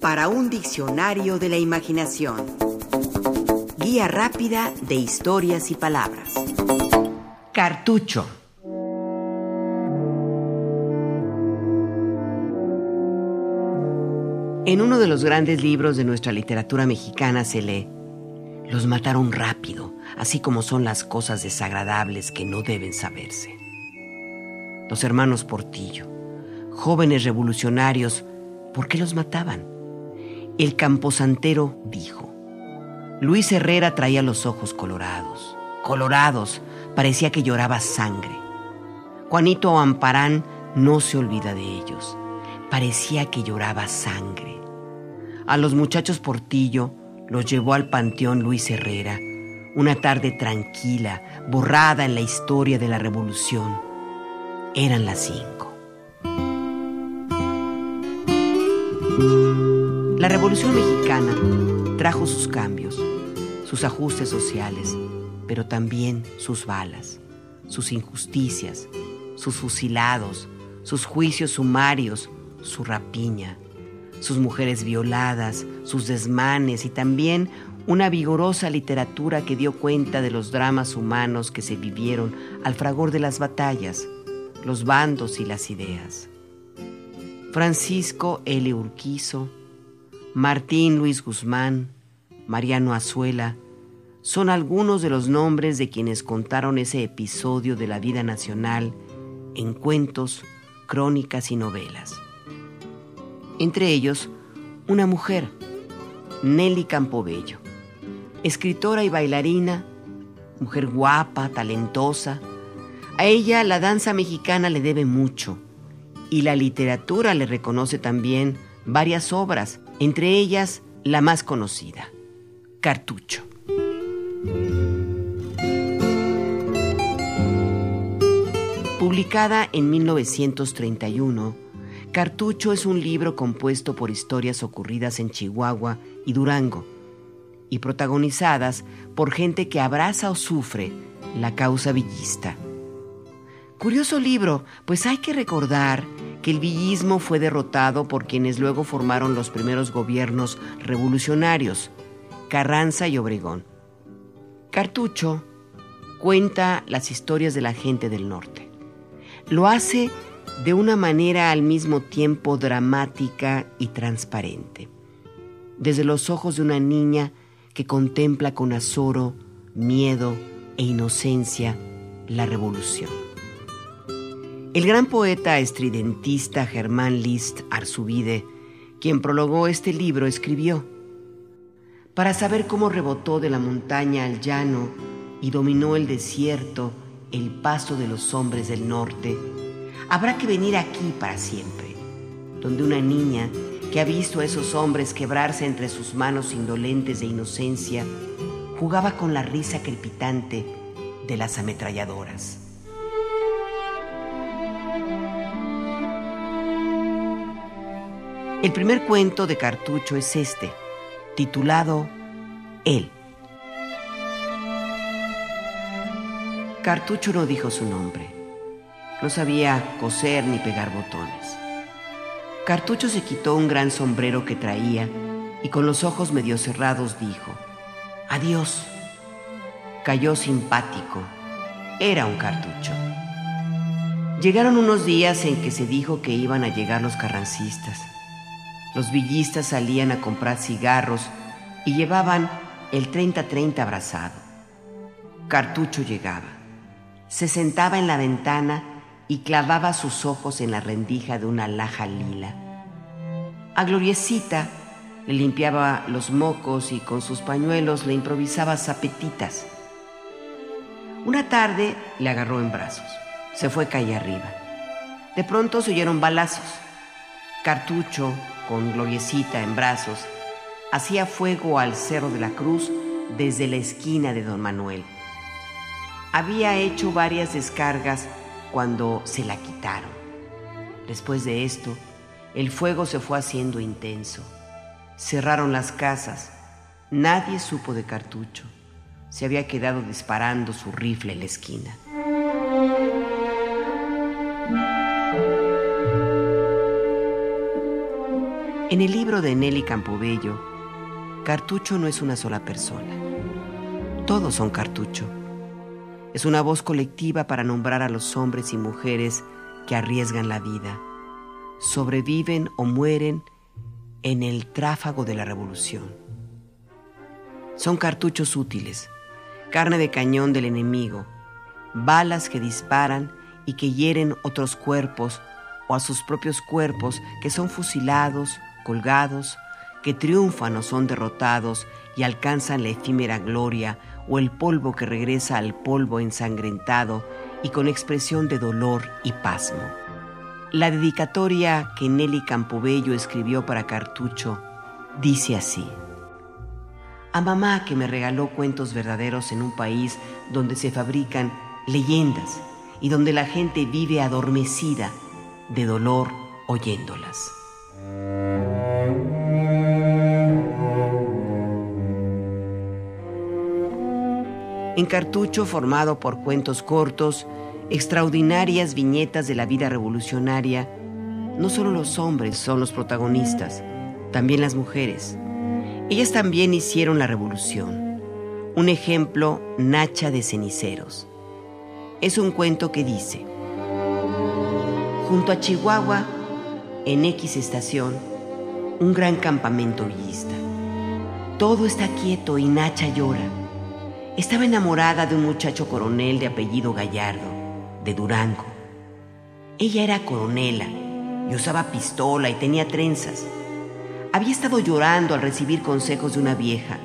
para un diccionario de la imaginación. Guía rápida de historias y palabras. Cartucho. En uno de los grandes libros de nuestra literatura mexicana se lee, los mataron rápido, así como son las cosas desagradables que no deben saberse. Los hermanos Portillo, jóvenes revolucionarios, ¿por qué los mataban? El camposantero dijo, Luis Herrera traía los ojos colorados, colorados, parecía que lloraba sangre. Juanito Amparán no se olvida de ellos, parecía que lloraba sangre. A los muchachos Portillo los llevó al Panteón Luis Herrera, una tarde tranquila, borrada en la historia de la revolución. Eran las cinco. La Revolución Mexicana trajo sus cambios, sus ajustes sociales, pero también sus balas, sus injusticias, sus fusilados, sus juicios sumarios, su rapiña, sus mujeres violadas, sus desmanes y también una vigorosa literatura que dio cuenta de los dramas humanos que se vivieron al fragor de las batallas, los bandos y las ideas. Francisco L. Urquizo, Martín Luis Guzmán, Mariano Azuela, son algunos de los nombres de quienes contaron ese episodio de la vida nacional en cuentos, crónicas y novelas. Entre ellos, una mujer, Nelly Campobello, escritora y bailarina, mujer guapa, talentosa. A ella la danza mexicana le debe mucho y la literatura le reconoce también varias obras entre ellas la más conocida, Cartucho. Publicada en 1931, Cartucho es un libro compuesto por historias ocurridas en Chihuahua y Durango y protagonizadas por gente que abraza o sufre la causa villista. Curioso libro, pues hay que recordar que el villismo fue derrotado por quienes luego formaron los primeros gobiernos revolucionarios, Carranza y Obregón. Cartucho cuenta las historias de la gente del norte. Lo hace de una manera al mismo tiempo dramática y transparente, desde los ojos de una niña que contempla con azoro, miedo e inocencia la revolución. El gran poeta estridentista Germán Liszt Arzubide, quien prologó este libro, escribió, Para saber cómo rebotó de la montaña al llano y dominó el desierto el paso de los hombres del norte, habrá que venir aquí para siempre, donde una niña que ha visto a esos hombres quebrarse entre sus manos indolentes de inocencia, jugaba con la risa crepitante de las ametralladoras. El primer cuento de Cartucho es este, titulado Él. Cartucho no dijo su nombre. No sabía coser ni pegar botones. Cartucho se quitó un gran sombrero que traía y con los ojos medio cerrados dijo, Adiós. Cayó simpático. Era un cartucho. Llegaron unos días en que se dijo que iban a llegar los carrancistas. Los villistas salían a comprar cigarros y llevaban el 30-30 abrazado. Cartucho llegaba. Se sentaba en la ventana y clavaba sus ojos en la rendija de una laja lila. A Gloriecita le limpiaba los mocos y con sus pañuelos le improvisaba zapetitas. Una tarde le agarró en brazos. Se fue calle arriba. De pronto se oyeron balazos. Cartucho, con Gloriecita en brazos, hacía fuego al Cerro de la Cruz desde la esquina de don Manuel. Había hecho varias descargas cuando se la quitaron. Después de esto, el fuego se fue haciendo intenso. Cerraron las casas. Nadie supo de Cartucho. Se había quedado disparando su rifle en la esquina. En el libro de Nelly Campobello, Cartucho no es una sola persona. Todos son Cartucho. Es una voz colectiva para nombrar a los hombres y mujeres que arriesgan la vida, sobreviven o mueren en el tráfago de la revolución. Son cartuchos útiles, carne de cañón del enemigo, balas que disparan y que hieren otros cuerpos o a sus propios cuerpos que son fusilados, colgados, que triunfan o son derrotados y alcanzan la efímera gloria o el polvo que regresa al polvo ensangrentado y con expresión de dolor y pasmo. La dedicatoria que Nelly Campobello escribió para Cartucho dice así. A mamá que me regaló cuentos verdaderos en un país donde se fabrican leyendas y donde la gente vive adormecida de dolor oyéndolas. En cartucho formado por cuentos cortos, extraordinarias viñetas de la vida revolucionaria, no solo los hombres son los protagonistas, también las mujeres. Ellas también hicieron la revolución. Un ejemplo, Nacha de Ceniceros. Es un cuento que dice, junto a Chihuahua, en X estación, un gran campamento villista. Todo está quieto y Nacha llora. Estaba enamorada de un muchacho coronel de apellido Gallardo, de Durango. Ella era coronela y usaba pistola y tenía trenzas. Había estado llorando al recibir consejos de una vieja.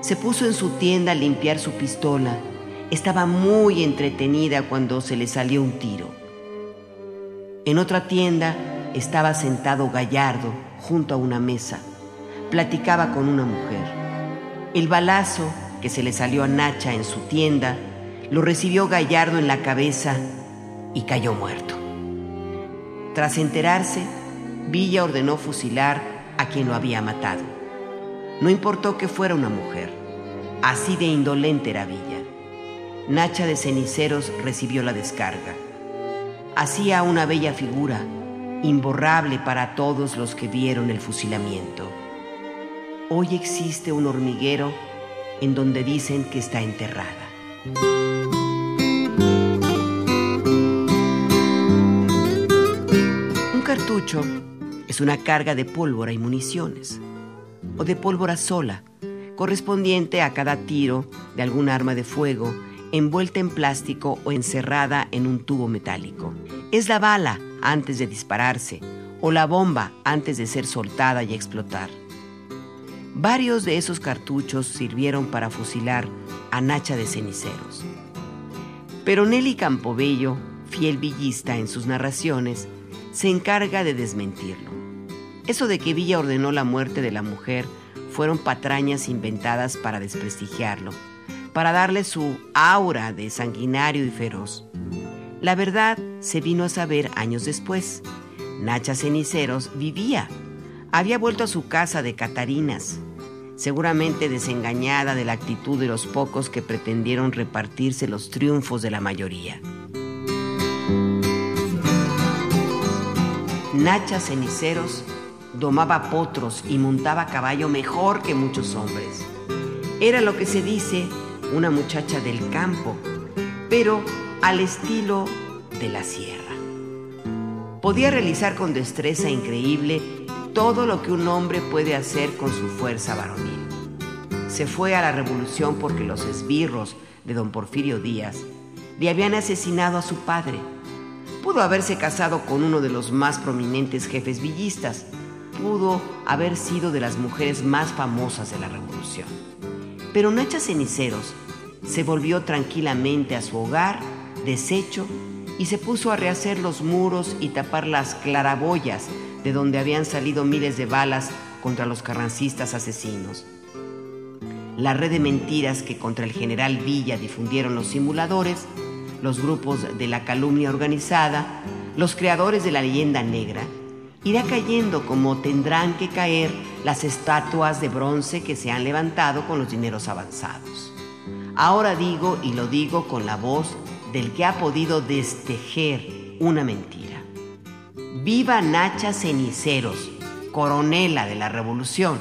Se puso en su tienda a limpiar su pistola estaba muy entretenida cuando se le salió un tiro. En otra tienda estaba sentado Gallardo junto a una mesa. Platicaba con una mujer. El balazo que se le salió a Nacha en su tienda lo recibió Gallardo en la cabeza y cayó muerto. Tras enterarse, Villa ordenó fusilar a quien lo había matado. No importó que fuera una mujer. Así de indolente era Villa. Nacha de Ceniceros recibió la descarga. Hacía una bella figura, imborrable para todos los que vieron el fusilamiento. Hoy existe un hormiguero en donde dicen que está enterrada. Un cartucho es una carga de pólvora y municiones, o de pólvora sola, correspondiente a cada tiro de algún arma de fuego envuelta en plástico o encerrada en un tubo metálico. Es la bala antes de dispararse o la bomba antes de ser soltada y explotar. Varios de esos cartuchos sirvieron para fusilar a Nacha de Ceniceros. Pero Nelly Campobello, fiel villista en sus narraciones, se encarga de desmentirlo. Eso de que Villa ordenó la muerte de la mujer fueron patrañas inventadas para desprestigiarlo para darle su aura de sanguinario y feroz. La verdad se vino a saber años después. Nacha Ceniceros vivía. Había vuelto a su casa de Catarinas, seguramente desengañada de la actitud de los pocos que pretendieron repartirse los triunfos de la mayoría. Nacha Ceniceros domaba potros y montaba caballo mejor que muchos hombres. Era lo que se dice una muchacha del campo, pero al estilo de la sierra. Podía realizar con destreza increíble todo lo que un hombre puede hacer con su fuerza varonil. Se fue a la revolución porque los esbirros de don Porfirio Díaz le habían asesinado a su padre. Pudo haberse casado con uno de los más prominentes jefes villistas. Pudo haber sido de las mujeres más famosas de la revolución. Pero Nacha Ceniceros se volvió tranquilamente a su hogar, deshecho, y se puso a rehacer los muros y tapar las claraboyas de donde habían salido miles de balas contra los carrancistas asesinos. La red de mentiras que contra el general Villa difundieron los simuladores, los grupos de la calumnia organizada, los creadores de la leyenda negra, irá cayendo como tendrán que caer las estatuas de bronce que se han levantado con los dineros avanzados. Ahora digo y lo digo con la voz del que ha podido destejer una mentira. Viva Nacha Ceniceros, coronela de la revolución.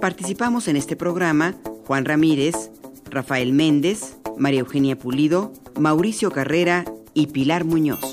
Participamos en este programa Juan Ramírez, Rafael Méndez, María Eugenia Pulido, Mauricio Carrera y Pilar Muñoz.